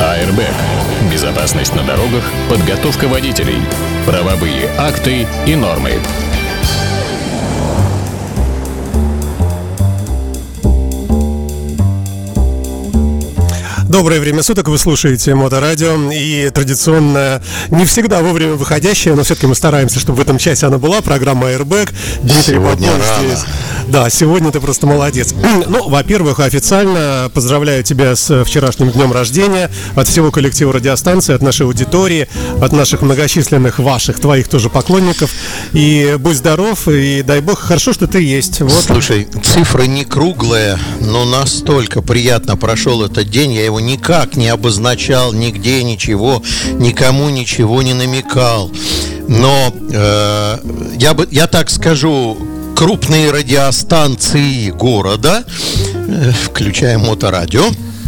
Airbag. Безопасность на дорогах, подготовка водителей, правовые акты и нормы. Доброе время суток, вы слушаете Моторадио и традиционно, не всегда вовремя выходящая, но все-таки мы стараемся, чтобы в этом часе она была, программа Airbag. Дмитрий Сегодня Попов здесь. Да, сегодня ты просто молодец. Ну, во-первых, официально поздравляю тебя с вчерашним днем рождения от всего коллектива радиостанции, от нашей аудитории, от наших многочисленных ваших, твоих тоже поклонников. И будь здоров, и дай бог, хорошо, что ты есть. Вот. Слушай, цифры не круглые, но настолько приятно прошел этот день, я его никак не обозначал, нигде ничего, никому ничего не намекал. Но э, я бы, я так скажу, крупные радиостанции города, э, включая моторадио,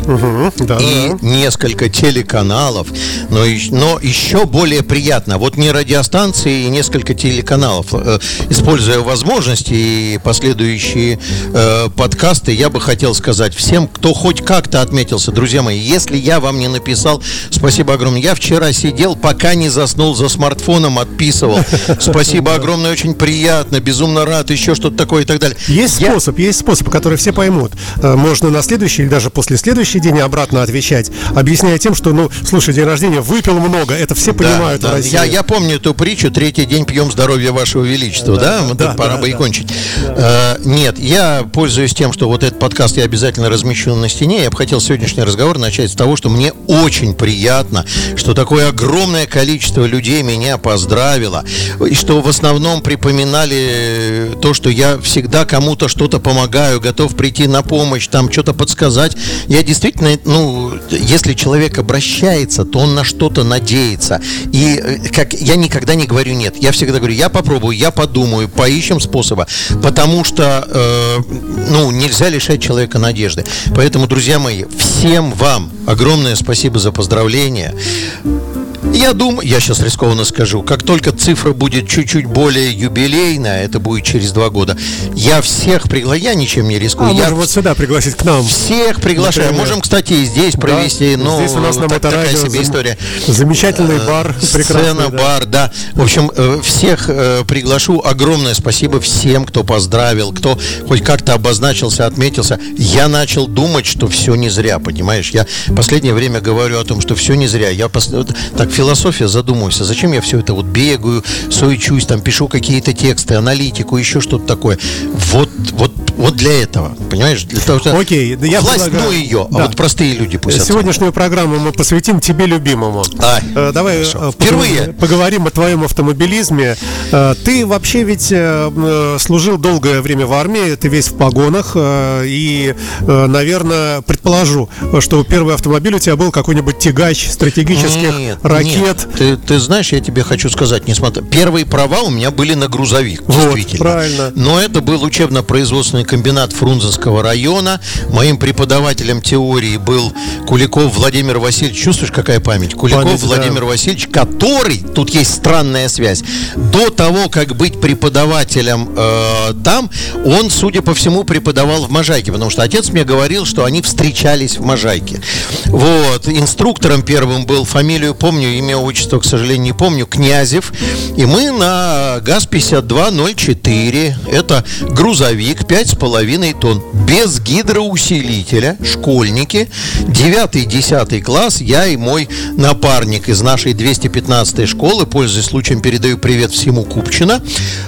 Мгм, да, и да. несколько телеканалов, но, но еще более приятно, вот не радиостанции и несколько телеканалов, Э, используя возможности и последующие э, подкасты, я бы хотел сказать всем, кто хоть как-то отметился, друзья мои, если я вам не написал, спасибо огромное. Я вчера сидел, пока не заснул за смартфоном, отписывал. Спасибо огромное, очень приятно, безумно рад, еще что-то такое и так далее. Есть Я- способ, есть способ, который все поймут. Э, Можно на следующий или даже после следующий день обратно отвечать, объясняя тем, что, ну, слушай, день рождения выпил много, это все Да, понимают да. в России. Я, я помню эту притчу «Третий день пьем здоровье вашего величества», да? Вот да, тут пора да, бы и да. кончить. Э, нет, я пользуюсь тем, что вот этот подкаст я обязательно размещу на стене. Я бы хотел сегодняшний разговор начать с того, что мне очень приятно, что такое огромное количество людей меня поздравило, и что в основном припоминали то, что я всегда кому-то что-то помогаю, готов прийти на помощь, там что-то подсказать. Я действительно, ну, если человек обращается, то он на что-то надеется. И э, как я никогда не говорю нет. Я всегда говорю, я попробую, я подумаю, поищем способа. Потому что, э, ну, нельзя лишать человека надежды. Поэтому, друзья мои, всем вам огромное спасибо за поздравления. Я думаю, я сейчас рискованно скажу, как только цифра будет чуть-чуть более юбилейная, это будет через два года, я всех приглашаю, я ничем не рискую, А я можем вот сюда пригласить к нам. всех приглашаю. Например. Можем, кстати, и здесь провести, Да, ну, здесь у нас на так- такая себе зам- история. Замечательный Э, бар, Сцена, да. бар, да. В общем, э, всех э, приглашу. Огромное спасибо всем, кто поздравил, кто хоть как-то обозначился, отметился. Я начал думать, что все не зря, понимаешь? Я последнее время говорю о том, что все не зря. Я пос- так философия задумываюсь, а зачем я все это вот бегаю, суечусь, там пишу какие-то тексты, аналитику, еще что-то такое. Вот, вот, вот для этого, понимаешь? Для того, что Окей, да я власть, предлагаю- ну ее, Да. а вот простые люди пусть. Сегодняшнюю программу мы посвятим тебе любимому. Ай, Э, Давай хорошо. э, Впервые. поговорим- о твоем автомобилизме. Э, Ты вообще ведь э, э, служил долгое время в армии, ты весь в погонах, э, и, наверное, предположу, что первый автомобиль у тебя был какой-нибудь тягач стратегических Нет, ракет. Нет. Ты, ты знаешь, я тебе хочу сказать, несмотря... Первые права у меня были на грузовик, Вот, действительно. правильно. Но это был учебно-производственный комбинат Фрунзенского района. Моим преподавателем теории был Куликов Владимир Васильевич. Чувствуешь, какая память? Куликов Память, да. Владимир Васильевич, который, тут есть странная связь, до того, как быть преподавателем э, там, он, судя по всему, преподавал в Можайке, потому что отец мне говорил, что они встречались в Можайке. Вот, инструктором первым был, фамилию помню, имя, отчество, к сожалению, не помню, Князев, и мы на ГАЗ-5204, это грузовик 5,5 тонн, без гидроусилителя, школьники, 9-10 класс, я и мой напарник из нашей 215 школы, пользуясь случаем, передаю привет всему Купчино,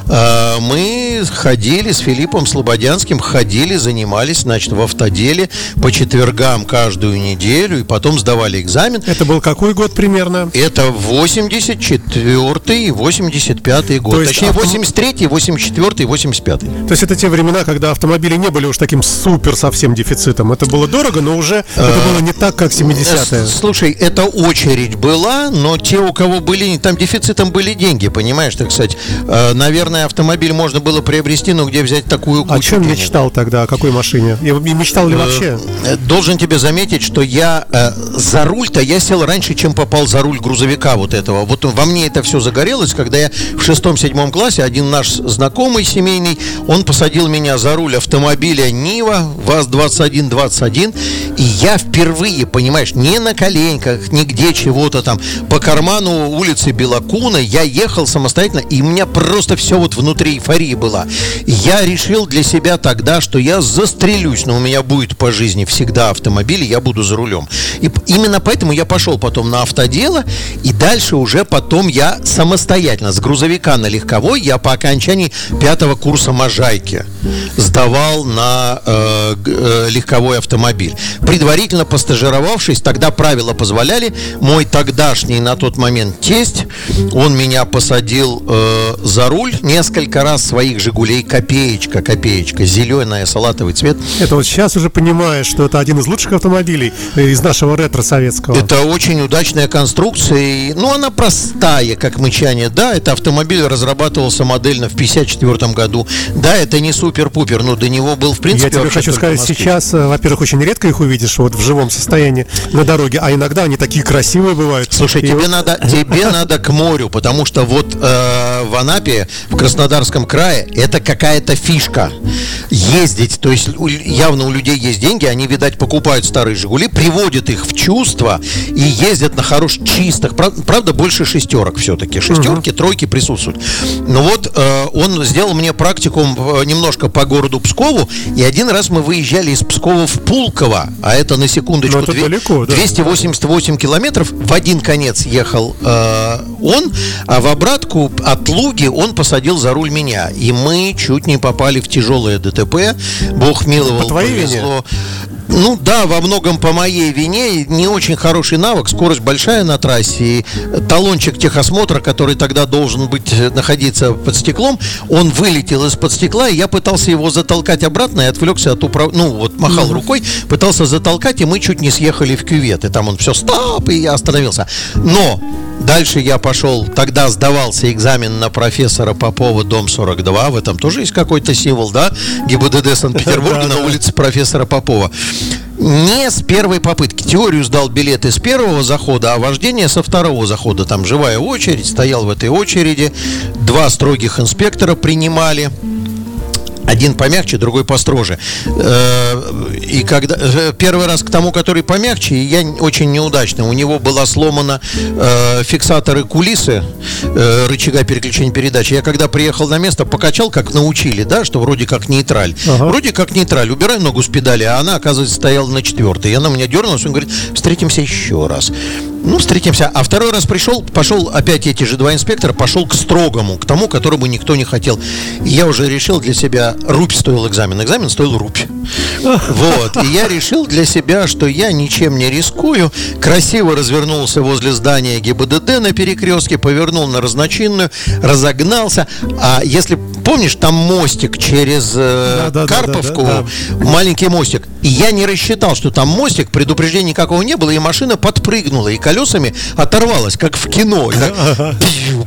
Э, мы ходили с Филиппом Слободянским, ходили, занимались, значит, в автоделе по четвергам каждую неделю, и потом сдавали экзамен. Это был какой год примерно? Это 84 и 85 год. То есть Точнее, авто- 83 84 и 85 То есть это те времена, когда автомобили не были уж таким супер совсем дефицитом. Это было дорого, но уже это было не так, как 70-е. Э, Слушай, это очередь была, но те, у кого были, там дефицитом были деньги, понимаешь, так сказать. Э, Наверное, автомобиль можно было приобрести, но где взять такую кучу О чем денег? мечтал тогда? О какой машине? И мечтал ли вообще? Э, Должен тебе заметить, что я э, за руль-то я сел раньше, чем попал за руль грузовика вот этого. Вот во мне это все загорелось, когда я в шестом-седьмом классе, один наш знакомый семейный, он посадил меня за руль автомобиля Нива ВАЗ-2121, и я впервые, понимаешь, не на коленках, нигде чего-то там, по карману улицы Белокуна я ехал самостоятельно, и у меня просто все вот внутри эйфории было. Я решил для себя тогда, что я застрелюсь, но у меня будет по жизни всегда автомобиль, и я буду за рулем. И именно поэтому я пошел потом на автодело, и дальше уже потом я самостоятельно с грузовика на легковой, я по окончании пятого курса Можайки сдавал на э, э, легковой автомобиль. Предварительно постажировавшись, тогда правила позволяли, мой тогдашний на тот момент тесть, он меня посадил э, за руль несколько раз своих «Жигулей» копеечка, копеечка, зеленая, салатовый цвет. Это вот сейчас уже понимаешь, что это один из лучших автомобилей из нашего ретро советского. Это очень удачная конструкция конструкцией. Ну, она простая, как мычание. Да, это автомобиль разрабатывался модельно в 54 году. Да, это не супер-пупер, но до него был, в принципе, Я тебе хочу сказать, сейчас, э, во-первых, очень редко их увидишь вот в живом состоянии на дороге, а иногда они такие красивые бывают. Слушай, тебе вот... надо, тебе надо к морю, потому что вот э, в Анапе, в Краснодарском крае, это какая-то фишка ездить. То есть явно у людей есть деньги, они, видать, покупают старые Жигули, приводят их в чувство и ездят на хорош чистый 90-х. Правда, больше шестерок все-таки. Шестерки, uh-huh. тройки присутствуют. Но вот э, он сделал мне практикум э, немножко по городу Пскову. И один раз мы выезжали из Пскова в Пулково. А это, на секундочку, ну, это 2, далеко, да. 288 километров. В один конец ехал э, он, а в обратку от Луги он посадил за руль меня. И мы чуть не попали в тяжелое ДТП. Бог миловал, по повезло. Вине? Ну да, во многом по моей вине не очень хороший навык, скорость большая на трассе. И талончик техосмотра, который тогда должен быть э, находиться под стеклом, он вылетел из-под стекла, и я пытался его затолкать обратно и отвлекся от управ... Ну вот махал рукой, пытался затолкать, и мы чуть не съехали в кювет. И там он все, стоп, и я остановился. Но Дальше я пошел, тогда сдавался экзамен на профессора Попова, дом 42, в этом тоже есть какой-то символ, да? ГИБДД Санкт-Петербурга на улице профессора Попова. Не с первой попытки. Теорию сдал билеты с первого захода, а вождение со второго захода. Там живая очередь, стоял в этой очереди. Два строгих инспектора принимали. Один помягче, другой построже. Э, И когда э, первый раз к тому, который помягче, я очень неудачно. У него была сломана э, фиксаторы кулисы рычага переключения передачи. Я когда приехал на место, покачал, как научили, да, что вроде как нейтраль. Ага. Вроде как нейтраль. Убираю ногу с педали, а она, оказывается, стояла на четвертой. И она меня дернулась, он говорит, встретимся еще раз. Ну, встретимся. А второй раз пришел, пошел опять эти же два инспектора, пошел к строгому, к тому, которому никто не хотел. И я уже решил для себя, рубь стоил экзамен. Экзамен стоил рубь. Вот. И я решил для себя, что я ничем не рискую. Красиво развернулся возле здания ГИБДД на перекрестке, повернул на разночинную, разогнался. А если помнишь, там мостик через э, Да-да-да-да-да, Карповку, да. маленький мостик. И я не рассчитал, что там мостик, предупреждения никакого не было, и машина подпрыгнула, и колесами оторвалась, как в кино. И так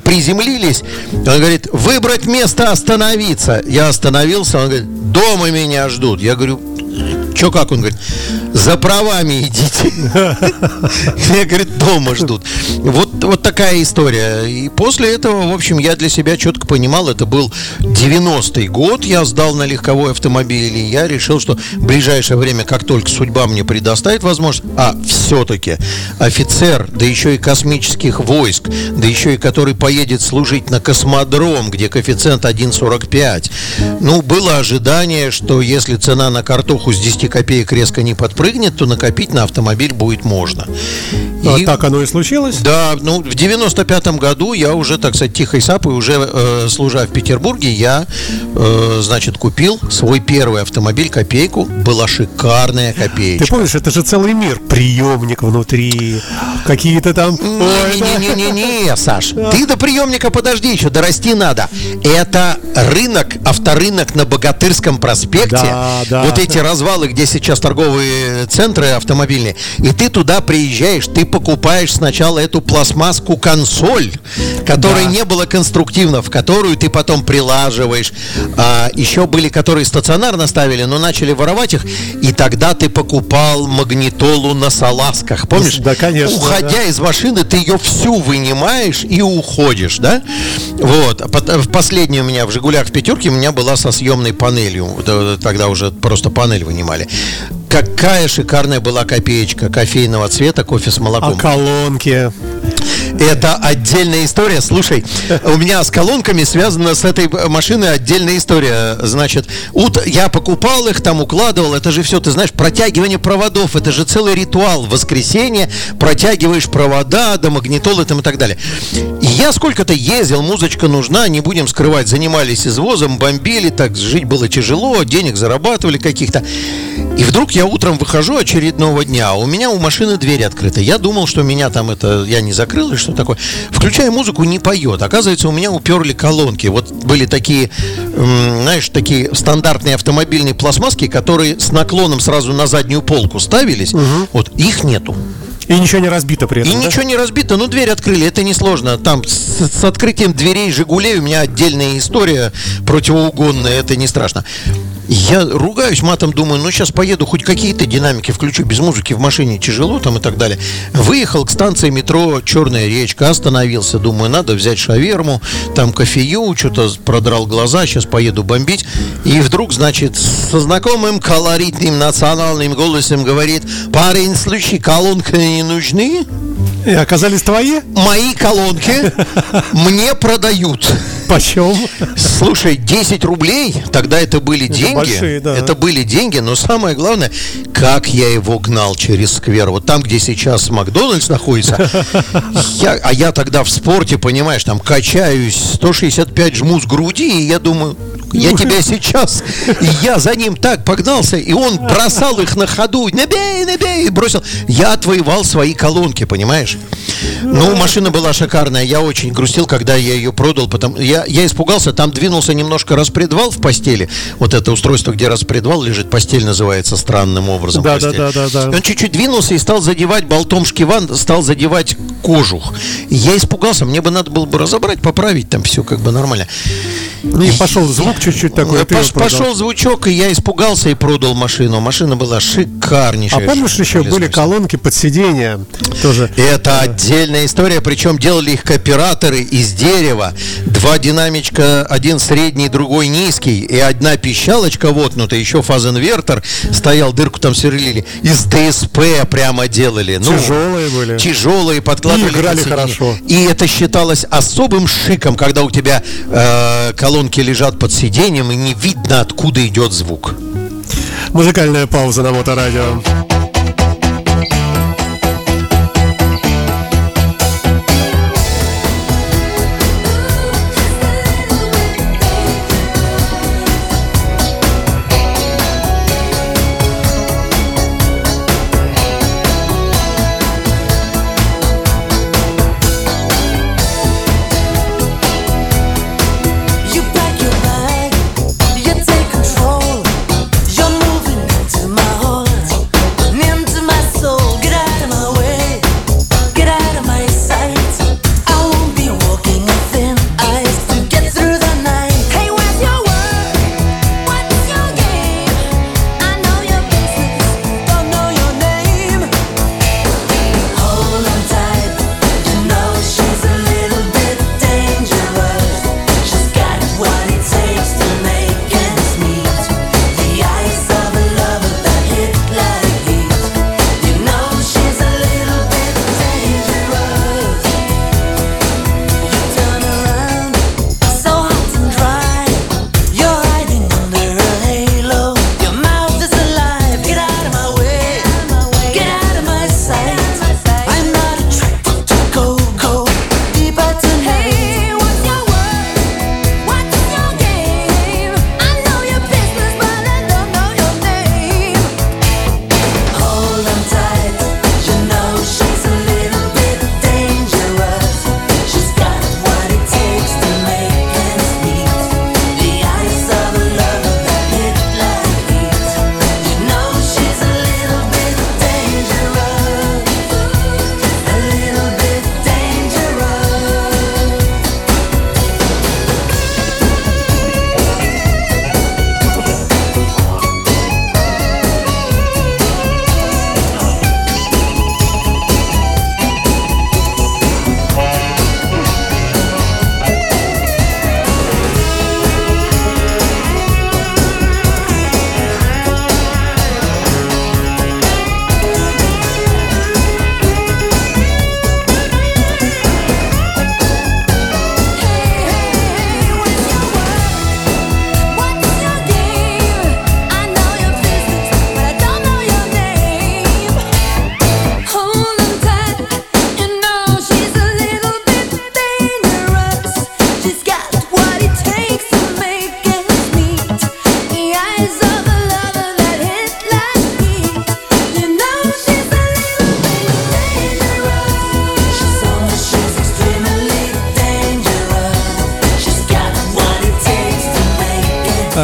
приземлились. Он говорит, выбрать место, остановиться. Я остановился, он говорит, дома меня ждут. Я говорю, что как? Он говорит, за правами идите. Меня, говорит, дома ждут. Вот, вот такая история. И после этого, в общем, я для себя четко понимал, это был 90-й год, я сдал на легковой автомобиль, и я решил, что в ближайшее время, как только судьба мне предоставит возможность, а все-таки офицер, да еще и космических войск, да еще и который поедет служить на космодром, где коэффициент 1,45, ну, было ожидание, что если цена на картоху с 10 копеек резко не подпрыгнет, то накопить на автомобиль будет можно. А И- так оно и случилось. да, ну, в 95-м году я уже, так сказать, тихой сапой, уже э, служа в Петербурге, я, э, значит, купил свой первый автомобиль, копейку. Была шикарная Ты копеечка. помнишь, это же целый мир. Приемник внутри, какие-то там... Не-не-не-не, Саш, ты до приемника подожди еще, дорасти надо. Это рынок, авторынок на Богатырском проспекте. Да, да. Вот эти развалы, где сейчас торговые центры автомобильные, и ты туда приезжаешь, ты покупаешь сначала эту пластмасску консоль, которой Да. не было конструктивно, в которую ты потом прилаживаешь. А, еще были, которые стационарно ставили, но начали воровать их, и тогда ты покупал магнитолу на салазках, помнишь? Да, конечно, Уходя из машины, ты ее всю вынимаешь и уходишь, да? Вот. А последней у меня в Жигулях в пятерке у меня была со съемной панелью. Т- Тогда уже просто панель вынимали. Какая шикарная была копеечка кофейного цвета, кофе с А молоком. колонки? Это отдельная история. Слушай, у меня с колонками связана с этой машиной отдельная история. Значит, ут- я покупал их, там укладывал. Это же все, ты знаешь, протягивание проводов. Это же целый ритуал. Воскресенье протягиваешь провода до магнитолы там и так далее. И я сколько-то ездил, музычка нужна, не будем скрывать. Занимались извозом, бомбили, так жить было тяжело, денег зарабатывали каких-то. И вдруг я утром выхожу очередного дня, а у меня у машины дверь открыта. Я думал, что меня там это, я не закрыл или что такое. Включаю музыку, не поет. Оказывается, у меня уперли колонки. Вот были такие, знаешь, такие стандартные автомобильные пластмасски, которые с наклоном сразу на заднюю полку ставились. Вот их нету. И ничего не разбито при И этом, да? ничего не разбито, ну дверь открыли, это несложно. Там с, с открытием дверей Жигулей у меня отдельная история противоугонная, это не страшно. Я ругаюсь матом, думаю, ну сейчас поеду, хоть какие-то динамики включу, без музыки в машине тяжело там и так далее. Выехал к станции метро Черная речка, остановился, думаю, надо взять шаверму, там кофею, что-то продрал глаза, сейчас поеду бомбить. И вдруг, значит, со знакомым колоритным национальным голосом говорит, парень, слушай, колонки не нужны? И оказались твои? Мои колонки мне продают. Почем? Слушай, 10 рублей, тогда это были деньги. большие, да. Это были деньги, но самое главное, как я его гнал через сквер. Вот там, где сейчас Макдональдс находится. Я, а я тогда в спорте, понимаешь, там качаюсь, 165 жму с груди, и я думаю, я тебя сейчас. И я за ним так погнался, и он бросал их на ходу. Набей, набей, и бросил. Я отвоевал свои колонки, понимаешь? Ну, машина была шикарная. Я очень грустил, когда я ее продал. Потому... Я, я испугался, там двинулся немножко распредвал в постели. Вот это устройство, где распредвал лежит, постель называется странным образом. Да, постель. да, да, да, да. Он чуть-чуть двинулся и стал задевать болтом шкиван, стал задевать кожух. Я испугался, мне бы надо было бы разобрать, поправить там все как бы нормально. И пошел звук чуть-чуть такой. а его Пош- пошел звучок, и я испугался и продал машину. Машина была А шикарнейшая. помнишь, еще были колонки под сиденье? Тоже. Это отдельная история, причем делали их кооператоры из дерева. Два динамичка, один средний, другой низкий, и одна пищалочка воткнута, еще фазинвертор стоял, дырку там сверлили. Из ДСП прямо делали. Ну, Тяжелые были. Тяжелые, подкладывали. И играли хорошо. И это считалось особым шиком, когда у тебя э, колонки лежат под сиденьем, и не видно, откуда идет звук. Музыкальная пауза на моторадио. You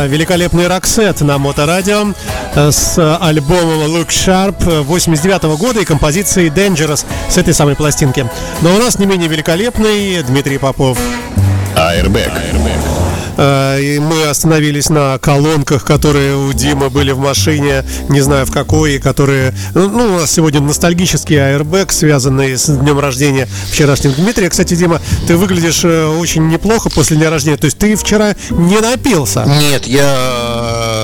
великолепный Роксет на Моторадио с альбомом Look Sharp 89 года и композицией Dangerous с этой самой пластинки. Но у нас не менее великолепный Дмитрий Попов. Airbag. Э, И мы остановились на колонках, которые у Димы были в машине, не знаю в какой, и которые... Ну, у нас сегодня ностальгический аэрбэк, связанный с днем рождения вчерашнего Дмитрия. Кстати, Дима, ты выглядишь э, очень неплохо после дня рождения. То есть ты вчера не напился. Нет, я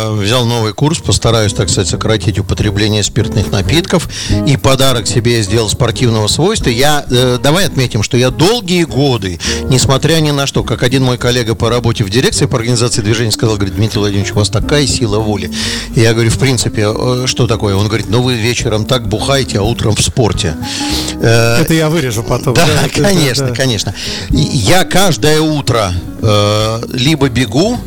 э, взял новый курс, постараюсь, так сказать, сократить употребление спиртных напитков. И подарок себе я сделал спортивного свойства. Я, э, давай отметим, что я долгие годы, несмотря ни на что, как один мой коллега по работе в дирекции по организации движения сказал, говорит, Дмитрий Владимирович, у вас такая сила воли. И я говорю, в принципе, э, что такое? Он говорит, ну вы вечером так бухаете, а утром в спорте. Э, Это я вырежу потом. да, это- конечно, да. конечно. Я каждое утро э, либо бегу,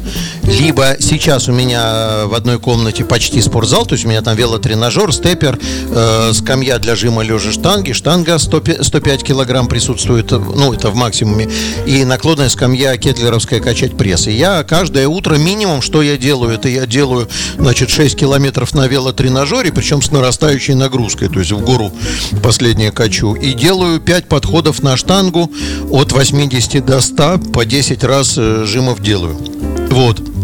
либо сейчас у меня в одной комнате почти спортзал, то есть у меня там велотренажер, степер, э, скамья для жима лежа штанги, штанга 100 пи- 105 килограмм присутствует, э, ну это в максимуме, и наклонная скамья кетлеровская качать пресс. И я каждое утро минимум, что я делаю, это я делаю, значит, 6 километров на велотренажере, причем с нарастающей нагрузкой, то есть в гору последнее качу, и делаю 5 подходов на штангу от 80 до 100, по 10 раз э, жимов делаю. Вот.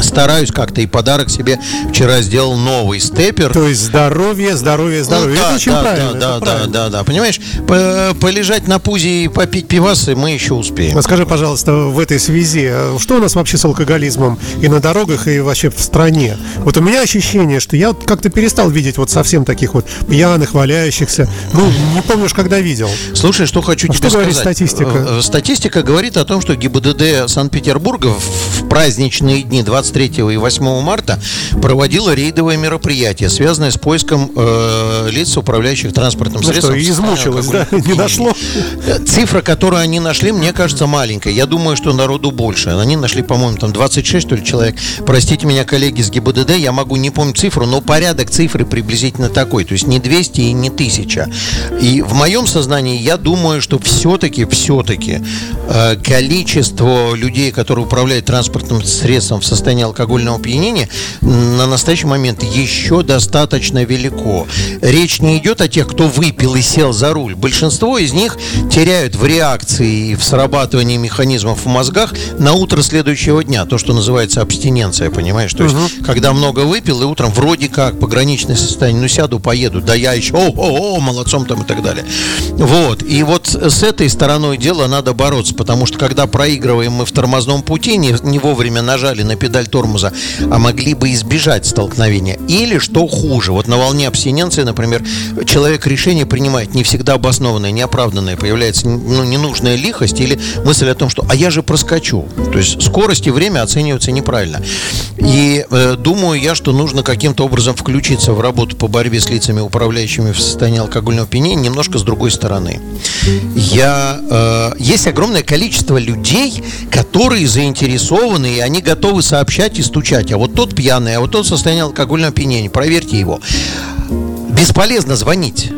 Стараюсь как-то и подарок себе вчера сделал новый степер. То есть здоровье, здоровье, здоровье. Ну, это да, очень да, правильно. Да, это да, да, правильно. да, да. Понимаешь, по- полежать на пузе и попить пивасы мы еще успеем. А Скажи, пожалуйста, в этой связи, э, что у нас вообще с алкоголизмом и на дорогах, и вообще в стране? Вот у меня ощущение, что я вот как-то перестал видеть вот совсем таких вот пьяных, валяющихся. Ну, не помнишь, когда видел. Слушай, что хочу А тебе что говорит сказать. статистика? Э, э, Статистика говорит о том, что ГИБДД Санкт-Петербурга в праздничные дни 23 и 8 марта проводила рейдовое мероприятие, связанное с поиском э, лиц, управляющих транспортным Ну средством. что, измучилась, да? Не дошло? Э, Цифра, которую они нашли, мне кажется, маленькая. Я думаю, что народу больше. Они нашли, по-моему, там 26, что ли, человек. Простите меня, коллеги с ГИБДД, я могу не помнить цифру, но порядок цифры приблизительно такой. То есть не 200 и не 1000. И в моем сознании я думаю, что все-таки, все-таки э, количество людей, которые управляют транспортным средством в состоянии алкогольного опьянения, на настоящий момент еще достаточно велико. Речь не идет о тех, кто выпил и сел за руль. Большинство из них теряют в реакции и в срабатывании механизмов в мозгах на утро следующего дня. То, что называется абстиненция, понимаешь? То есть, когда много выпил, и утром вроде как пограничное состояние, ну сяду, поеду, да я еще, о, о, о, молодцом там и так далее. Вот. И вот с этой стороной дела надо бороться, потому что когда проигрываем мы в тормозном пути, не, не вовремя нажали на педаль тормоза, а могли бы избежать столкновения. Или, что хуже, вот на волне абстиненции, например, человек решение принимает не всегда обоснованное, неоправданное, появляется ну, ненужная лихость или мысль о том, что «а я же проскочу». То есть скорость и время оцениваются неправильно. И э, думаю я, что нужно каким-то образом включиться в работу по борьбе с лицами, управляющими в состоянии алкогольного опьянения, немножко с другой стороны. Я, э, есть огромное количество людей, которые заинтересованы, и они готовы сообщать и стучать. А вот тот пьяный, а вот тот в состоянии алкогольного опьянения, проверьте его. Бесполезно звонить.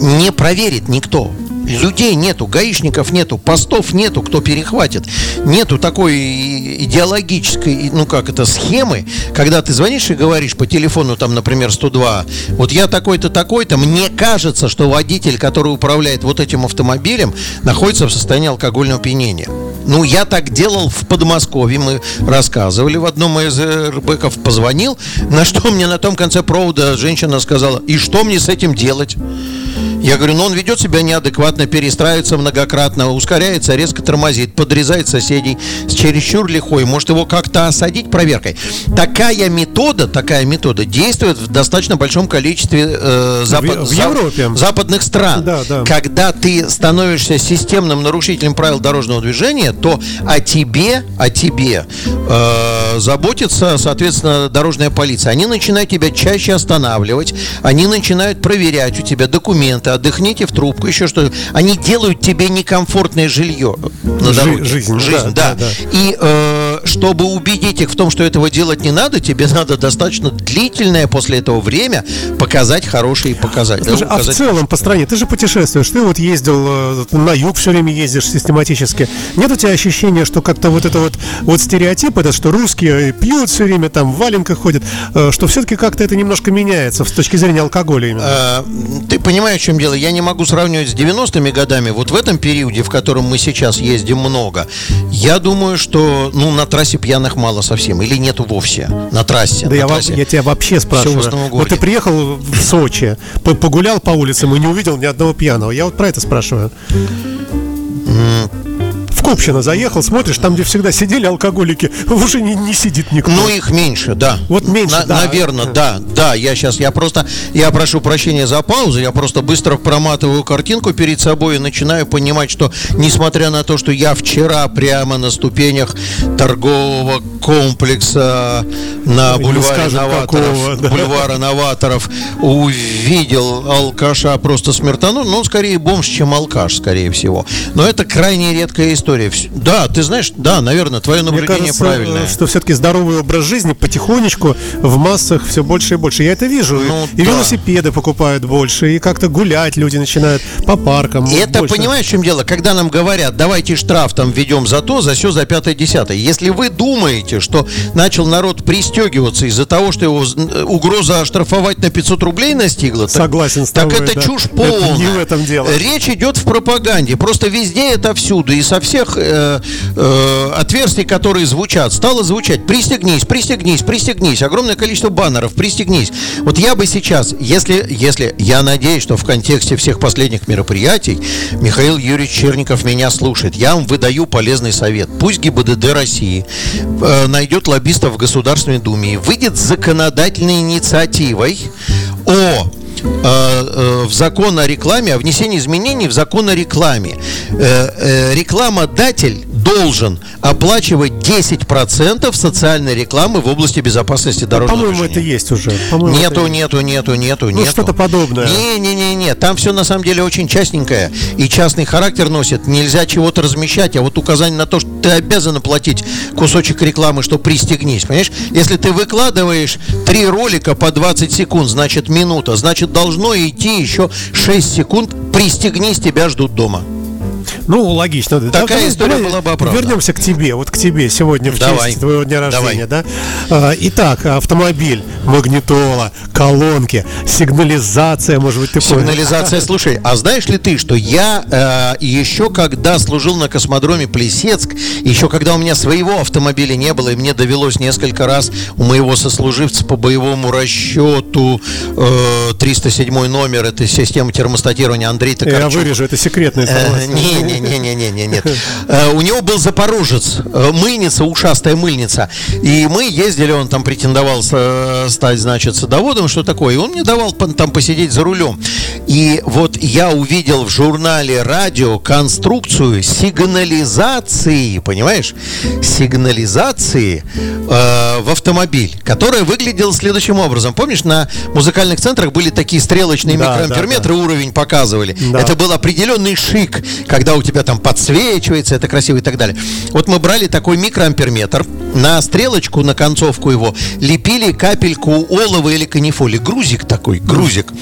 Не проверит никто. Людей нету, гаишников нету, постов нету, кто перехватит. Нету такой идеологической, ну как это, схемы, когда ты звонишь и говоришь по телефону, там, например, 102, вот я такой-то, такой-то, мне кажется, что водитель, который управляет вот этим автомобилем, находится в состоянии алкогольного опьянения. Ну, я так делал в Подмосковье, мы рассказывали в одном из РБКов, позвонил, на что мне на том конце провода женщина сказала, и что мне с этим делать? Я говорю, ну он ведет себя неадекватно, перестраивается многократно, ускоряется, резко тормозит, подрезает соседей, с чересчур лихой, может его как-то осадить проверкой. Такая метода, такая метода действует в достаточно большом количестве э, запад- в за- Европе. западных стран. Да, да. Когда ты становишься системным нарушителем правил дорожного движения, то о тебе, о тебе э, заботится, соответственно, дорожная полиция. Они начинают тебя чаще останавливать, они начинают проверять у тебя документы, отдохните в трубку, еще что Они делают тебе некомфортное жилье на дороге. жизнь, Жизнь, да, да. да, да. И э, чтобы убедить их в том, что этого делать не надо, тебе надо достаточно длительное после этого время показать хорошие показатели. Слушай, а в целом по стране, ты же путешествуешь, ты вот ездил э, на юг все время ездишь систематически. Нет у тебя ощущения, что как-то вот это вот, вот стереотип этот, что русские пьют все время, там в валенках ходят, э, что все-таки как-то это немножко меняется с точки зрения алкоголя именно? Э, Ты понимаешь, в чем дело? Я не могу сравнивать с 90-ми годами. Вот в этом периоде, в котором мы сейчас ездим много, я думаю, что ну, на трассе пьяных мало совсем. Или нету вовсе на трассе. Да на я, во- трассе. я тебя вообще спрашиваю. Вот ты приехал в Сочи, по- погулял по улицам и не увидел ни одного пьяного. Я вот про это спрашиваю. В Купчино заехал, смотришь, там, где всегда сидели алкоголики, уже не, не сидит никто. Ну, их меньше, да. Вот меньше, да. Наверное, да, да. Я сейчас, я просто, я прошу прощения за паузу, я просто быстро проматываю картинку перед собой и начинаю понимать, что, несмотря на то, что я вчера прямо на ступенях торгового комплекса на бульваре новаторов, какого, да. бульвара новаторов увидел алкаша просто смертону, ну, скорее бомж, чем алкаш, скорее всего. Но это крайне редкая история. Вс- Да, ты знаешь, да, наверное, твое Мне наблюдение кажется, правильное. что все-таки здоровый образ жизни потихонечку в массах все больше и больше. Я это вижу. Ну, и да. велосипеды покупают больше, и как-то гулять люди начинают по паркам. И это, больше. понимаешь, в чем дело? Когда нам говорят, давайте штраф там введем за то, за все, за пятое, десятое. Если вы думаете, что начал народ пристегиваться из-за того, что его угроза оштрафовать на 500 рублей настигла, так- Согласен с так тобой, это да. чушь Это полная. не в этом дело. Речь идет в пропаганде. Просто везде это всюду. И со всех э, э, отверстий, которые звучат, стало звучать «пристегнись, пристегнись, пристегнись». Огромное количество баннеров «пристегнись». Вот я бы сейчас, если, если я надеюсь, что в контексте всех последних мероприятий Михаил Юрьевич Черников меня слушает, я вам выдаю полезный совет. Пусть ГИБДД России э, найдет лоббистов в Государственной Думе и выйдет с законодательной инициативой о э, э, в закон о рекламе, о внесении изменений в закон о рекламе. Э, э, рекламодатель должен оплачивать 10% социальной рекламы в области безопасности дорожного По-моему, это есть уже. По-моему, Нету, это- нету, нету, нету, Ну, нету. что-то подобное. Не, не, не, не. Там все на самом деле очень частненькое и частный характер носит. Нельзя чего-то размещать, а вот указание на то, что ты обязан оплатить кусочек рекламы, что пристегнись. Понимаешь? Если ты выкладываешь три ролика по 20 секунд, значит минута, значит должно идти еще 6 секунд. Пристегнись, тебя ждут дома. Ну, логично. да. Такая Давай- история давай была бы оправдана. Вернемся к тебе, вот к тебе сегодня в Давай. честь твоего дня рождения, Давай. да? А, Итак, автомобиль, магнитола, колонки, сигнализация, может быть, ты понял? Сигнализация. Слушай, а знаешь ли ты, что я э, еще когда служил на космодроме Плесецк, еще когда у меня своего автомобиля не было, и мне довелось несколько раз у моего сослуживца по боевому расчету э, 307 номер, это система термостатирования Андрей Я Токарчук. вырежу, это секретная информация. Не-не-не-не-не, нет. Э, У него был запорожец, э, мыльница, ушастая мыльница. И мы ездили, он там претендовал э, стать, значит, садоводом, что такое. И он мне давал там посидеть за рулем. И вот я увидел в журнале радио конструкцию сигнализации, понимаешь? Сигнализации э, в автомобиль, которая выглядела следующим образом. Помнишь, на музыкальных центрах были такие стрелочные Да, да, микроамперметры, уровень показывали. Да. Это был определенный шик, когда у тебя там подсвечивается, это красиво и так далее. Вот мы брали такой микроамперметр, на стрелочку, на концовку его, лепили капельку олова или канифоли. Грузик такой, грузик.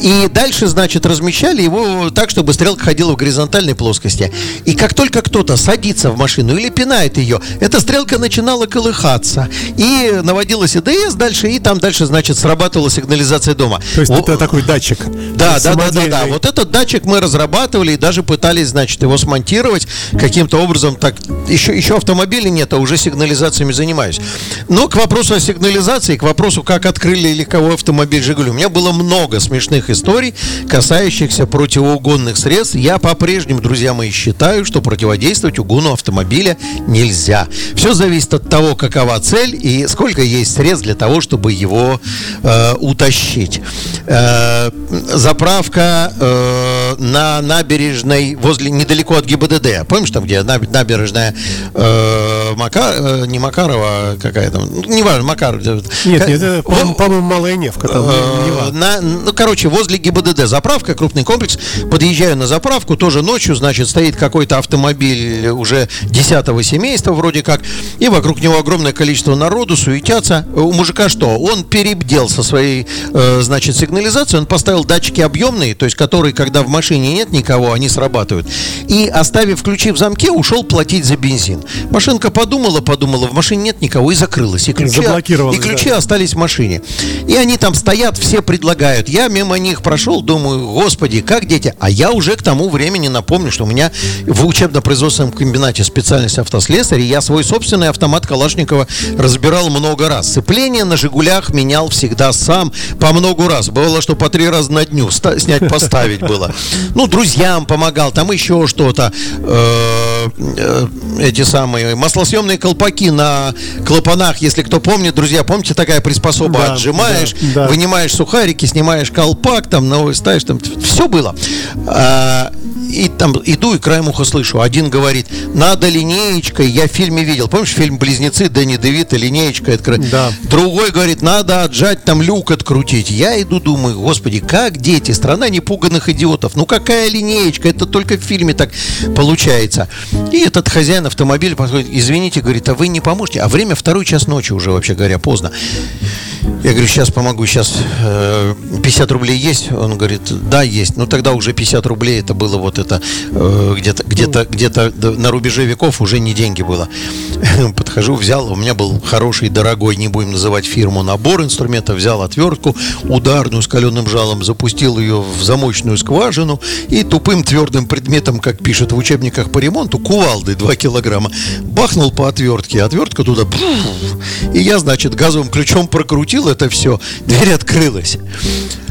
И дальше, значит, размещали его так, чтобы стрелка ходила в горизонтальной плоскости. И как только кто-то садится в машину или пинает ее, эта стрелка начинала колыхаться. И наводилась ИДС дальше, и там дальше, значит, срабатывала сигнализация дома. То есть Во- это такой датчик. да, да, да, да, да. Вот этот датчик мы разрабатывали и даже пытались, значит, его смонтировать каким-то образом. Так еще, еще автомобиля нет, а уже сигнализациями занимаюсь. Но к вопросу о сигнализации, к вопросу, как открыли легковой автомобиль Жигули, у меня было много смешных историй, касающихся противоугонных средств. Я по-прежнему, друзья мои, считаю, что противодействовать угону автомобиля нельзя. Все зависит от того, какова цель и сколько есть средств для того, чтобы его э, утащить. Э, заправка э, на набережной возле недалеко от ГИБДД. Помнишь там, где наб- набережная э, Мака- э, не Макарова, а какая там, ну, неважно, Макаров. Нет, нет, это, Во- по-моему, по-моему, Малая Невка. Там, Э, на, ну, короче, возле ГИБДД заправка, крупный комплекс. Подъезжаю на заправку, тоже ночью, значит, стоит какой-то автомобиль уже десятого семейства вроде как, и вокруг него огромное количество народу, суетятся. У мужика что? Он перебдел со своей, э, значит, сигнализацией, он поставил датчики объемные, то есть которые, когда в машине нет никого, они срабатывают. И оставив ключи в замке, ушел платить за бензин. Машинка подумала, подумала, в машине нет никого и закрылась. И ключи, и ключи да. остались в машине. И они там стоят, все предлагают. Я мимо них прошел, думаю, господи, как дети. А я уже к тому времени напомню, что у меня в учебно-производственном комбинате специальность автослесарь, и я свой собственный автомат Калашникова разбирал много раз. Сцепление на «Жигулях» менял всегда сам по много раз. Бывало, что по три раза на дню снять, поставить было. Ну, друзьям помогал, там еще что-то. Э, э, Эти самые маслосъемные колпаки на клапанах, если кто помнит, друзья, помните, такая приспособа, Да, отжимаешь, да, да. вынимаешь сухарики, снимаешь колпак, там новый ставишь, там все было. А, и там иду и краем уха слышу. Один говорит, надо линеечкой. Я в фильме видел. Помнишь фильм «Близнецы» Дэнни Девита, линеечкой открыть? Да. Другой говорит, надо отжать, там люк открутить. Я иду, думаю, господи, как дети, страна непуганных идиотов. Ну какая линеечка, это только в фильме так получается. И этот хозяин автомобиля подходит, извините, говорит, а вы не поможете? А время второй час ночи уже, вообще говоря, поздно. Я говорю, сейчас помогу, сейчас э, 50 рублей есть? Он говорит, да, есть. Ну тогда уже 50 рублей, это было вот это э, где-то где-то где-то на рубеже веков уже не деньги было. Подхожу, взял, у меня был хороший, дорогой, не будем называть фирму, набор инструментов, взял отвертку ударную с каленым жалом, запустил ее в замочную скважину и тупым твердым предметом, как пишут в учебниках по ремонту, кувалдой 2 килограмма, бахнул по отвертке, отвертка туда, и я, значит, газовым ключом прокрутил это все, дверь открылась.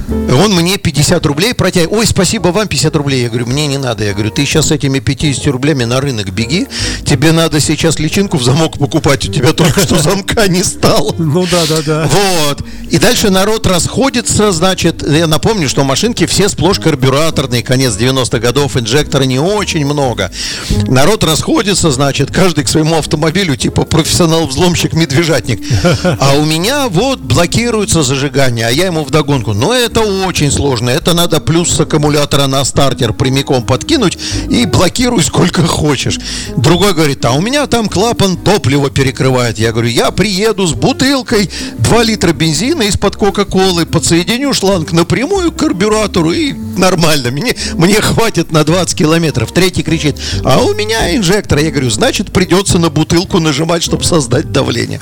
Он мне 50 рублей протягивает. Ой, спасибо вам 50 рублей. Я говорю, мне не надо. Я говорю, ты сейчас с этими 50 рублями на рынок беги. Тебе надо сейчас личинку в замок покупать. У тебя только что замка не стало. Ну да, да, да. Вот. И дальше народ расходится, значит, я напомню, что машинки все сплошь карбюраторные, конец 90-х годов, инжектора не очень много. Народ расходится, значит, каждый к своему автомобилю, типа профессионал-взломщик-медвежатник. А у меня вот блокируется зажигание, а я ему вдогонку. Но это очень сложно. Это надо плюс с аккумулятора на стартер прямиком подкинуть и блокируй сколько хочешь. Другой говорит, а у меня там клапан топлива перекрывает. Я говорю, я приеду с бутылкой 2 литра бензина из-под Кока-Колы, подсоединю шланг напрямую к карбюратору и нормально. Мне, мне хватит на 20 километров. Третий кричит, а у меня инжектор. Я говорю, значит, придется на бутылку нажимать, чтобы создать давление.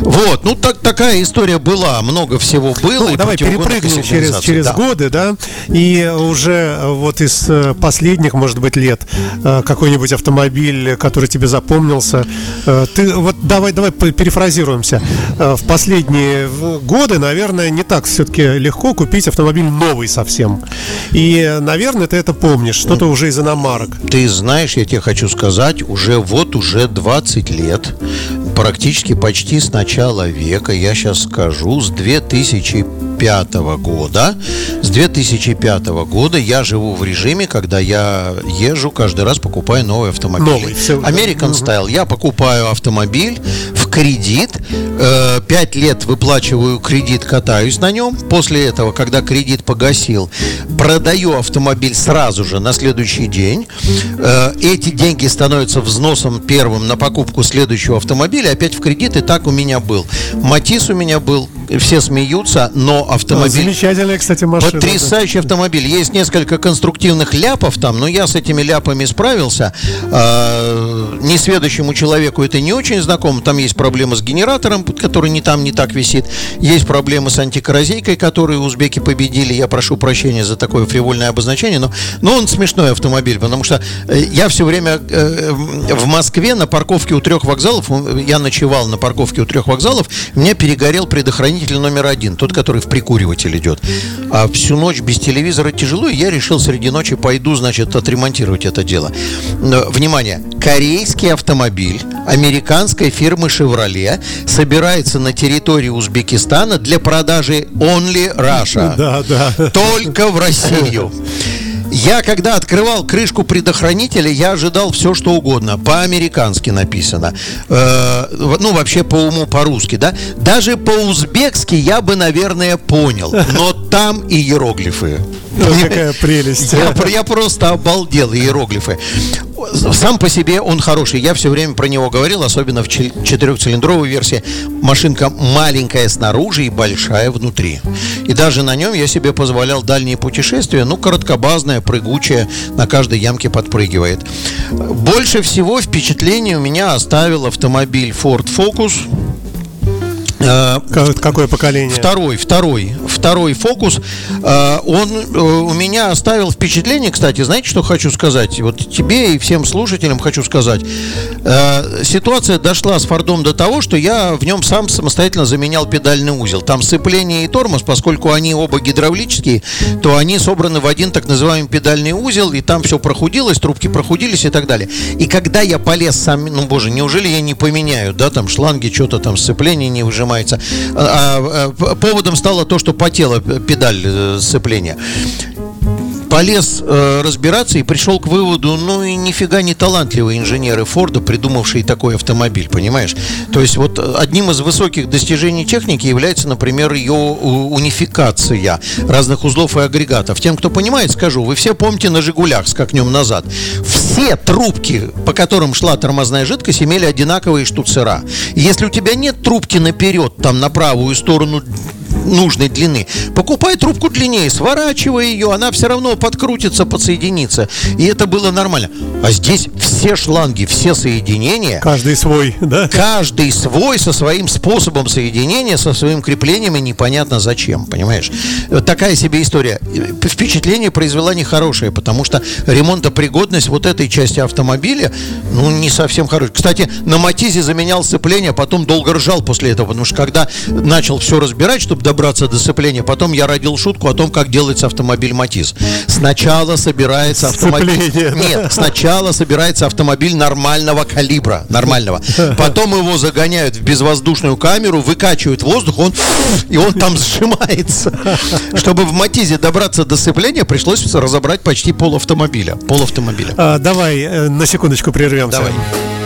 Вот, ну так, такая история была, много всего было. Ну, давай перепрыгнем через, сигнализаций. через Да. годы, да, и уже э, вот из э, последних, может быть, лет э, какой-нибудь автомобиль, который тебе запомнился. Ты вот давай, давай перефразируемся. В последние годы, наверное, не так все-таки легко купить автомобиль новый совсем. И, наверное, ты это помнишь, что-то уже из иномарок. Ты знаешь, я тебе хочу сказать, уже вот уже 20 лет, практически почти с начала века, я сейчас скажу, с 2005 года, с 2005 года я живу в режиме, когда я езжу, каждый раз покупаю новый автомобиль. Новый. American Style. Я покупаю автомобиль в кредит, 5 лет выплачиваю кредит, катаюсь на нем. После этого, когда кредит погасил, продаю автомобиль сразу же на следующий день. Э, Эти деньги становятся взносом первым на покупку следующего автомобиля. Опять в кредит, и так у меня был. Матис у меня был, все смеются, но автомобиль... Замечательная, кстати, машина. да. Потрясающий автомобиль. Есть несколько конструктивных ляпов там, но я с этими ляпами справился. А, Несведущему человеку это не очень знакомо. Там есть проблемы с генератором, который не там, не так висит. Есть проблемы с антикоррозийкой, которую узбеки победили. Я прошу прощения за такое фривольное обозначение, но, но он смешной автомобиль, потому что э, я все время э, в Москве на парковке у трех вокзалов, э, я ночевал на парковке у трех вокзалов, у меня перегорел предохранитель номер один, тот, который в прикуриватель идет. А всю ночь без телевизора тяжело, и я решил среди ночи пойду, значит, отремонтировать это дело. Но, Внимание, корейский автомобиль американской фирмы Chevrolet собирается на территории Узбекистана для продажи Only Russia. Да, да. Только в Россию. Я, когда открывал крышку предохранителя, я ожидал все, что угодно. По-американски написано. Э, ну, вообще по уму, по-русски, да? Даже по-узбекски я бы, наверное, понял. Но там и иероглифы. Ну, какая прелесть. Я, я просто обалдел иероглифы. Сам по себе он хороший. Я все время про него говорил, особенно в четырехцилиндровой версии. Машинка маленькая снаружи и большая внутри. И даже на нем я себе позволял дальние путешествия. Ну, короткобазная, прыгучая, на каждой ямке подпрыгивает. Больше всего впечатление у меня оставил автомобиль Ford Focus. Э, Ка- Какое поколение? Второй, второй, второй фокус. Э, Он э, у меня оставил впечатление, кстати, знаете, что хочу сказать? Вот тебе и всем слушателям хочу сказать. Ситуация дошла с Фордом до того, что я в нем сам самостоятельно заменял педальный узел. Там сцепление и тормоз, поскольку они оба гидравлические, то они собраны в один так называемый педальный узел, и там все прохудилось, трубки прохудились и так далее. И когда я полез сам, ну боже, неужели я не поменяю, да, там шланги, что-то там сцепление не выжимается. А, а, п- поводом стало то, что потела педаль э, сцепления. Полез э, разбираться и пришел к выводу, ну и нифига не талантливые инженеры Форда, придумавшие такой автомобиль, понимаешь? То есть вот э, одним из высоких достижений техники является, например, ее унификация разных узлов и агрегатов. Тем, кто понимает, скажу, вы все помните на «Жигулях» скакнем назад. Все трубки, по которым шла тормозная жидкость, имели одинаковые штуцера. Если у тебя нет трубки наперед, там на правую сторону нужной длины. Покупай трубку длиннее, сворачивай ее, она все равно подкрутится, подсоединится. И это было нормально. А здесь все шланги, все соединения, Каждый свой, да? каждый свой со своим способом соединения, со своим креплением и непонятно зачем, понимаешь? Вот такая себе история. Впечатление произвела нехорошее, потому что ремонтопригодность вот этой части автомобиля, ну, не совсем хорошая. Кстати, на Матизе заменял сцепление, а потом долго ржал после этого, потому что когда начал все разбирать, чтобы добраться до сцепления, потом я родил шутку о том, как делается автомобиль Матиз. Сначала собирается автомобиль... Нет, сначала собирается автомобиль нормального калибра, нормального. Потом его загоняют в безвоздушную камеру, выкачивают воздух, он и он там сжимается. Чтобы в Матизе добраться до сцепления, пришлось разобрать почти пол автомобиля. Пол автомобиля. А, давай э, на секундочку прервемся. Давай.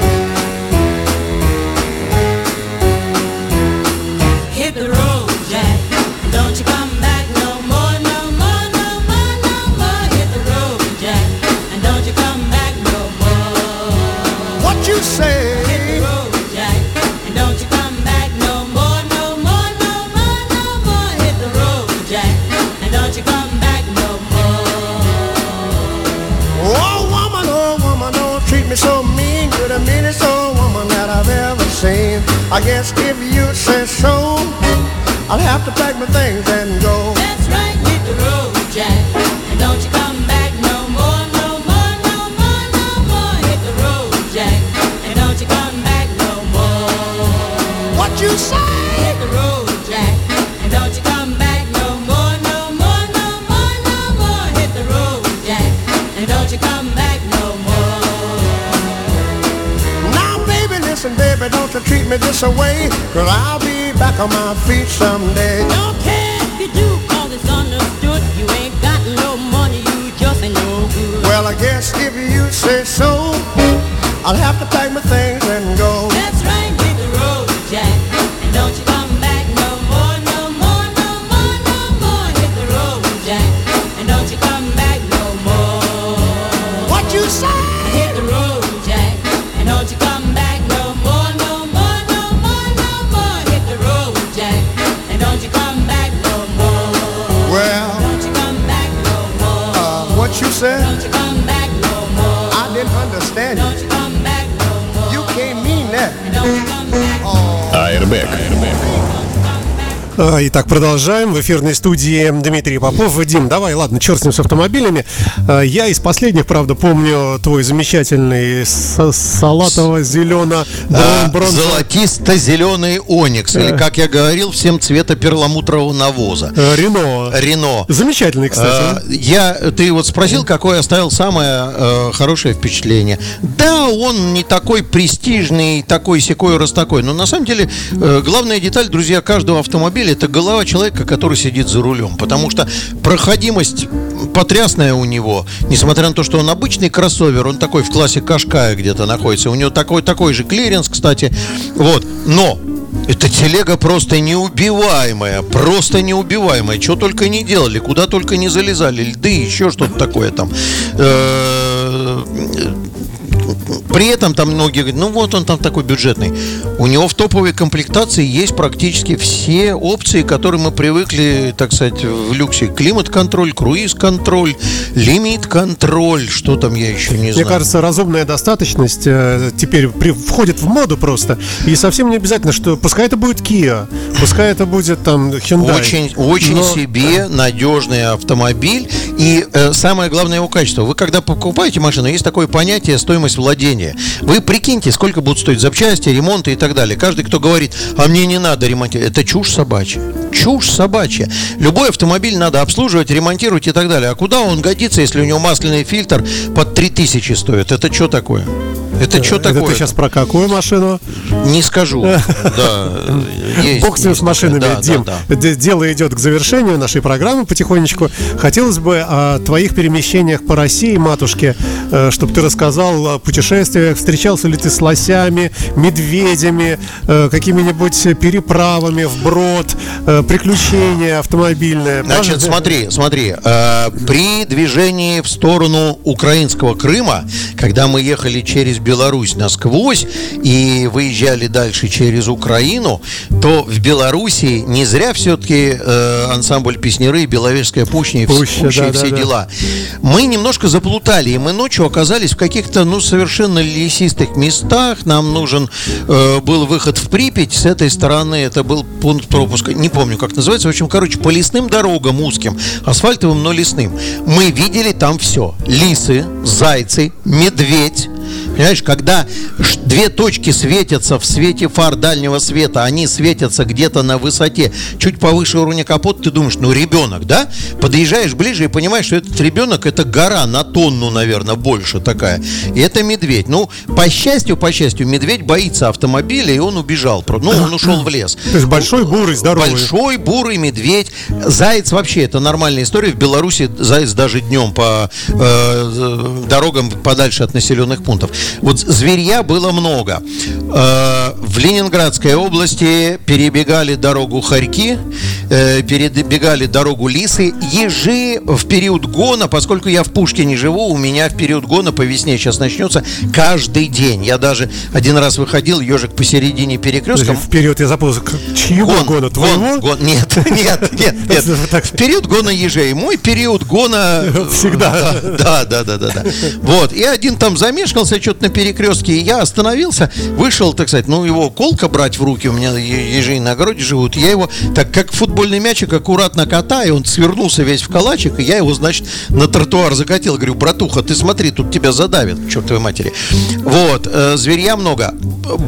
My things and go. That's right, hit the road, Jack. And don't you come back no more, no more, no more, no more. Hit the road, Jack. And don't you come back no more. What you say? Hit the road, Jack. And don't you come back no more, no more, no more, no more. Hit the road, Jack. And don't you come back no more. Now, baby, listen, baby, don't you treat me this away. Cause I'll be back on my feet someday. Say so, I'll have to pack my things Итак, продолжаем. В эфирной студии Дмитрий Попов. Дим, давай, ладно, черт с ним с автомобилями. А, Я из последних, правда, помню твой замечательный салатово-зелено А, Золотисто-зеленый оникс, или, как я говорил, всем цвета перламутрового навоза. э, Рено. Рено. Замечательный, кстати. А, Я, ты вот спросил, какое оставил самое э, хорошее впечатление. Да, он не такой престижный, такой секой раз такой. Но на самом деле э, главная деталь, друзья, каждого автомобиля это голова человека, который сидит за рулем. Потому что проходимость потрясная у него, несмотря на то, что он обычный кроссовер, он такой в классе Кашкая где-то находится. У него такой, такой же клиренс, кстати. Вот. Но эта телега просто неубиваемая, просто неубиваемая. Что только не делали, куда только не залезали, льды, еще что-то такое там. Э, При этом там многие говорят, ну вот он там такой бюджетный. У него в топовой комплектации есть практически все опции, которые мы привыкли, так сказать, в люксе. Климат-контроль, круиз-контроль, лимит-контроль, что там я еще не Мне знаю. кажется, разумная достаточность э, теперь входит в моду просто. И совсем не обязательно, что пускай это будет Kia, пускай это будет там Hyundai. Очень, очень Но- себе надежный автомобиль. И э, самое главное его качество. Вы когда покупаете машину, есть такое понятие стоимость владения. Вы прикиньте, сколько будут стоить запчасти, ремонты и так далее. Каждый, кто говорит, а мне не надо ремонтировать, это чушь собачья. Чушь собачья. Любой автомобиль надо обслуживать, ремонтировать и так далее. А куда он годится, если у него масляный фильтр под 3000 стоит? Это что такое? Это что Э, Это такое? ты сейчас про какую машину? Не скажу. Да, Бог с машинами, Дим. Дело идет к завершению нашей программы потихонечку. Хотелось бы о твоих перемещениях по России, матушке, чтобы ты рассказал о путешествиях. Встречался ли ты с лосями, медведями, э, какими-нибудь переправами вброд, э, приключения автомобильные? Значит, смотри, смотри. э, при движении в сторону украинского Крыма, когда мы ехали через Беларусь насквозь и выезжали дальше через Украину, то в Беларуси не зря все-таки ансамбль песнеры, Беловежская пущня и, Пуща, пуща и да, все да, да. дела. Мы немножко заплутали, и мы ночью оказались в каких-то, ну, совершенно лесистых местах. Нам нужен э, был выход в Припять. С этой стороны это был пункт пропуска. Не помню, как называется. В общем, короче, по лесным дорогам узким, асфальтовым, но лесным. Мы видели там все. Лисы, зайцы, медведь. Понимаешь, когда две точки светятся в свете фар дальнего света, они светятся где-то на высоте, чуть повыше уровня капота, ты думаешь, ну ребенок, да? Подъезжаешь ближе и понимаешь, что этот ребенок это гора на тонну, наверное, больше такая. И это медведь. Ну, по счастью, по счастью, медведь боится автомобиля, и он убежал. Ну, он ушел в лес. То есть большой, бурый, здоровый. Большой бурый медведь. Заяц вообще это нормальная история. В Беларуси заяц даже днем по э, дорогам подальше от населенных пунктов. Вот зверья было много. Э, в Ленинградской области перебегали дорогу хорьки, э, перебегали дорогу лисы. Ежи в период гона, поскольку я в Пушкине живу, у меня в период гона по весне сейчас начнется каждый день. Я даже один раз выходил, ежик посередине перекрестка. Вперед я запутался. К- Чьего Гон, гона? Твоего? гон, гон. Нет, нет, нет, нет. В период гона ежей. Мой период гона... Всегда. Да, да, да, да, да. Вот. И один там замешкался что-то на перекрестке, и я остановился, вышел, так сказать, ну, его колка брать в руки, у меня ежи на огороде живут, я его, так как футбольный мячик, аккуратно катаю, он свернулся весь в калачик, и я его, значит, на тротуар закатил. Говорю, братуха, ты смотри, тут тебя задавят, чертовой матери. Вот, э, зверья много.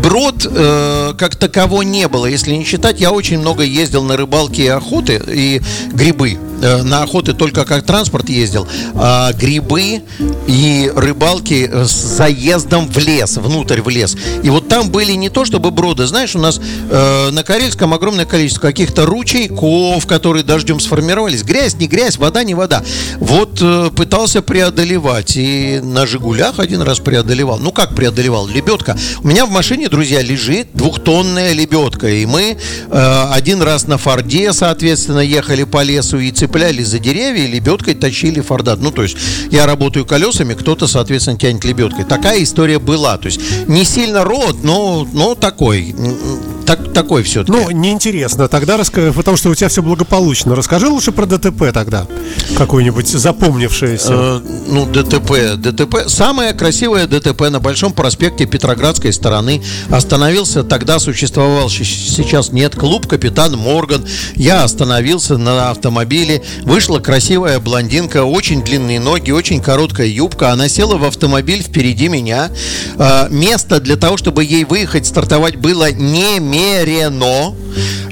Брод э, как такового не было, если не считать, я очень много ездил на рыбалки и охоты, и грибы. Э, На охоты только как транспорт ездил, а грибы и рыбалки э, с заездом в лес, внутрь в лес. И вот там были не то чтобы броды, знаешь, у нас э, на Карельском огромное количество каких-то ручейков, которые дождем сформировались. Грязь, не грязь, вода, не вода. Вот э, пытался преодолевать. И на Жигулях один раз преодолевал. Ну как преодолевал? Лебедка. У меня в машине, друзья, лежит двухтонная лебедка. И мы э, один раз на Форде, соответственно, ехали по лесу и цеплялись за деревья, и лебедкой тащили Фордат. Ну, то есть я работаю колесами, кто-то, соответственно, тянет лебедкой. Такая история была. То есть не сильно рот, но, но такой. так, такой все-таки. Ну, неинтересно. Тогда расскажи, потому что у тебя все благополучно. Расскажи лучше про ДТП тогда. Какое-нибудь запомнившееся. Э, ну, ДТП, ДТП. Самое красивое ДТП на Большом проспекте Петроградской стороны. Остановился, тогда существовал, сейчас нет, клуб «Капитан Морган». Я остановился на автомобиле. Вышла красивая блондинка, очень длинные ноги, очень короткая юбка. Она села в автомобиль впереди меня. Э, Место для того, чтобы ей выехать, стартовать было немерено.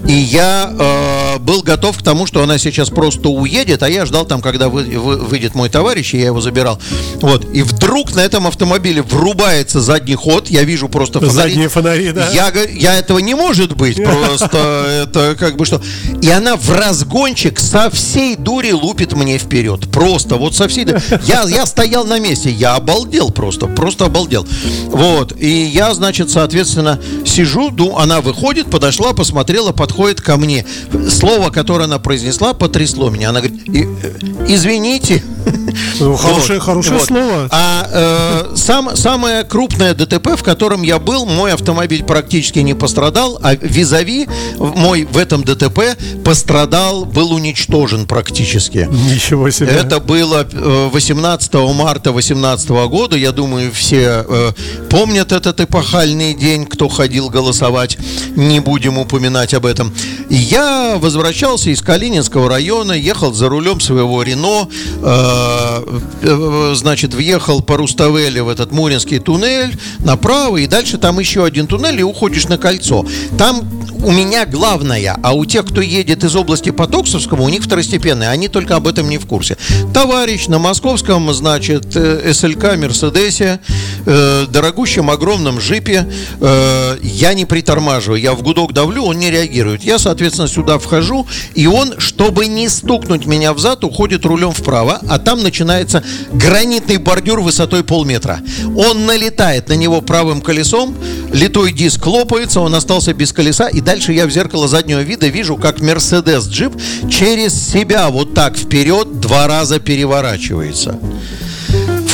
И я э, был готов к тому, что она сейчас просто уедет, а я ждал там, когда вы- вы- выйдет мой товарищ, и я его забирал. Вот. И вдруг на этом автомобиле врубается задний ход. Я вижу просто фонари. Задние фонари, да? Я, я этого не может быть. Просто это как бы что. И она в разгончик со всей дури лупит мне вперед. Просто вот со всей. ду- Я, я стоял на месте. Я обалдел просто. Просто обалдел. Вот. И я, значит, соответственно, сижу, ду- она выходит, подошла, посмотрела, подходит ко мне. Слово, которое она произнесла, потрясло меня. Она говорит, «И- э, извините. Ну, хорошее- хорошее слово. А э, сам, самое крупное ДТП, в котором я был, мой автомобиль практически не пострадал, а визави мой в этом ДТП пострадал, был уничтожен практически. Ничего себе. Это было э, 18 марта 2018 года. Я думаю, все э, помнят этот эпохальный день, кто ходил голосовать. Не будем упоминать об этом. И Я возвращался из Калининского района, ехал за рулем своего Рено, э, э, значит, въехал по Руставеле в этот Муринский туннель направо, и дальше там еще один туннель, и уходишь на кольцо. Там у меня главное, а у тех, кто едет из области Потоксовского, у них второстепенное, они только об этом не в курсе. Товарищ на московском, значит, э, СЛК Мерседесе, э, дорогущем огромном джипе, э, я не притормаживаю, я в гудок давлю, он не реагирует. Я, соответственно, сюда вхожу, и он, чтобы не стукнуть меня в зад, уходит рулем вправо, а там начинается гранитный бордюр высотой полметра. Он налетает на него правым колесом, литой диск лопается, он остался без колеса, и дальше я в зеркало заднего вида вижу, как Мерседес джип через себя вот так вперед два раза переворачивается.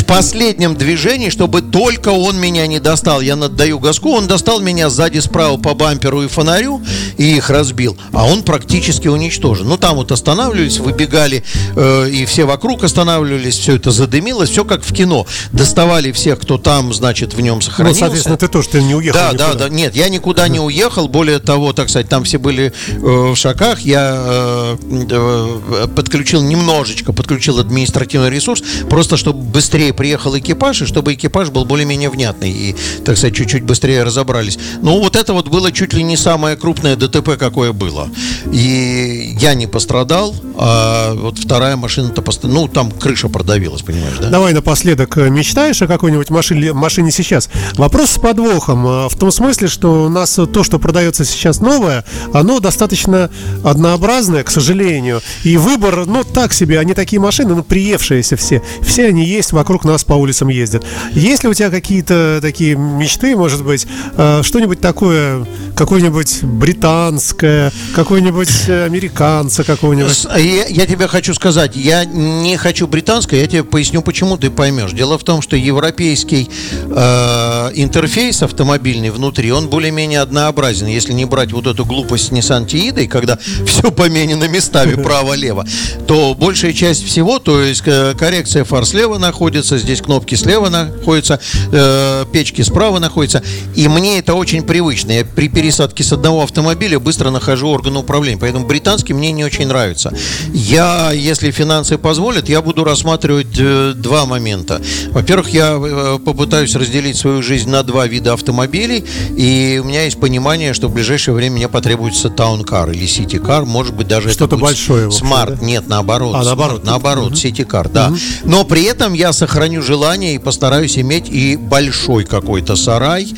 Последнем движении, чтобы только он меня не достал, я наддаю газку, он достал меня сзади справа по бамперу и фонарю и их разбил, а он практически уничтожен. Ну там вот останавливались, выбегали э, и все вокруг останавливались, все это задымилось, все как в кино. Доставали всех, кто там, значит, в нем Ну, сохранился. соответственно, ты тоже ты не уехал Да, никуда. да, да. Нет, я никуда не уехал. Более того, так сказать, там все были э, в шагах. Я э, э, подключил немножечко, подключил административный ресурс, просто чтобы быстрее приехал экипаж, и чтобы экипаж был более-менее внятный. И, так сказать, чуть-чуть быстрее разобрались. Ну, вот это вот было чуть ли не самое крупное ДТП, какое было. И я не пострадал, а вот вторая машина-то пост- Ну, там крыша продавилась, понимаешь, да? Давай напоследок, э, мечтаешь о какой-нибудь машине, машине сейчас? Вопрос с подвохом, э, в том смысле, что у нас то, что продается сейчас новое, оно достаточно однообразное, к сожалению. И выбор, ну, так себе, они такие машины, ну, приевшиеся все. Все они есть, вокруг нас по улицам ездят. Есть ли у тебя какие-то такие мечты, может быть, э, что-нибудь такое, какое-нибудь британское, какое-нибудь э, американца какого-нибудь? Я, я тебе хочу сказать, я не хочу британское, я тебе поясню, почему ты поймешь. Дело в том, что европейский э, интерфейс автомобильный внутри, он более-менее однообразен. Если не брать вот эту глупость с Nissan Tiida, когда все поменено местами право-лево, то большая часть всего, то есть э, коррекция фар слева находится, здесь кнопки слева находятся, э, печки справа находятся. И мне это очень привычно. Я при пересадке с одного автомобиля быстро нахожу орган управления. Поэтому британский мне не очень нравится. Я, если финансы позволят, я буду рассматривать э, два момента. Во-первых, я э, попытаюсь разделить свою жизнь на два вида автомобилей. И у меня есть понимание, что в ближайшее время мне потребуется town car или city car. Может быть, даже Что-то большое, Smart. да? Нет, наоборот. А, Smart, наоборот. Наоборот, city car, да. Но при этом я сохраню желание и постараюсь иметь и большой какой-то сарай.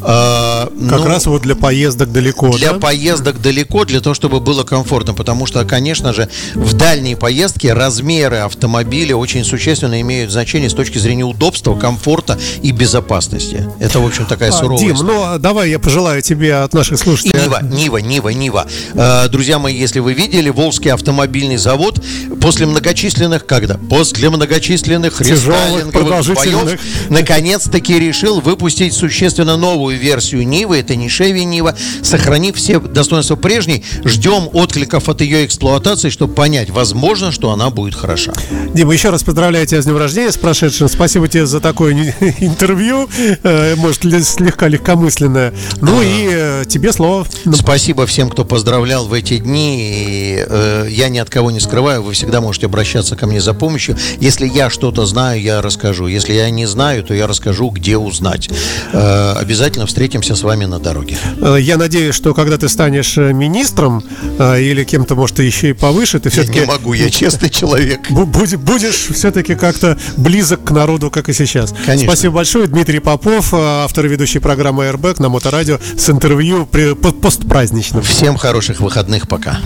Э, Как ну, раз вот для поездок далеко, для да? поездок далеко, для того, чтобы было комфортно. Потому что, конечно же, в дальние поездки размеры автомобиля очень существенно имеют значение с точки зрения удобства, комфорта и безопасности. Это, в общем, такая А, суровая Дим, история. ну а давай я пожелаю тебе от наших И слушателей. Нива, Нива, Нива, Нива. Э, друзья мои, если вы видели, Волжский автомобильный завод после многочисленных, когда? После многочисленных Тяжелых продолжительных. боев наконец-таки решил выпустить существенно новую версию Нивы. Это не Шеви Нива. Сохранив все достоинства прежней, ждем откликов от ее эксплуатации, чтобы понять, возможно, что она будет хороша. Дима, еще раз поздравляю тебя с днем рождения, с прошедшим. Спасибо тебе за такое интервью, э, может, слегка легкомысленное. Ну и э, тебе слово. Ну, Спасибо всем, кто поздравлял в эти дни. И, э, я ни от кого не скрываю, вы всегда можете обращаться ко мне за помощью. Если я что-то знаю, я расскажу. Если я не знаю, то я расскажу, где узнать. Э, обязательно встретимся с вами на дороге. Э, Я надеюсь, что когда ты станешь э, министром э, или кем-то, может, еще и повыше, ты Я все-таки не могу, я честный человек. будешь все-таки как-то близок к народу, как и сейчас. Конечно. Спасибо большое. Дмитрий Попов, э, автор и ведущий программы Airbag на Моторадио с интервью при- по- постпраздничным. Всем хороших выходных, пока.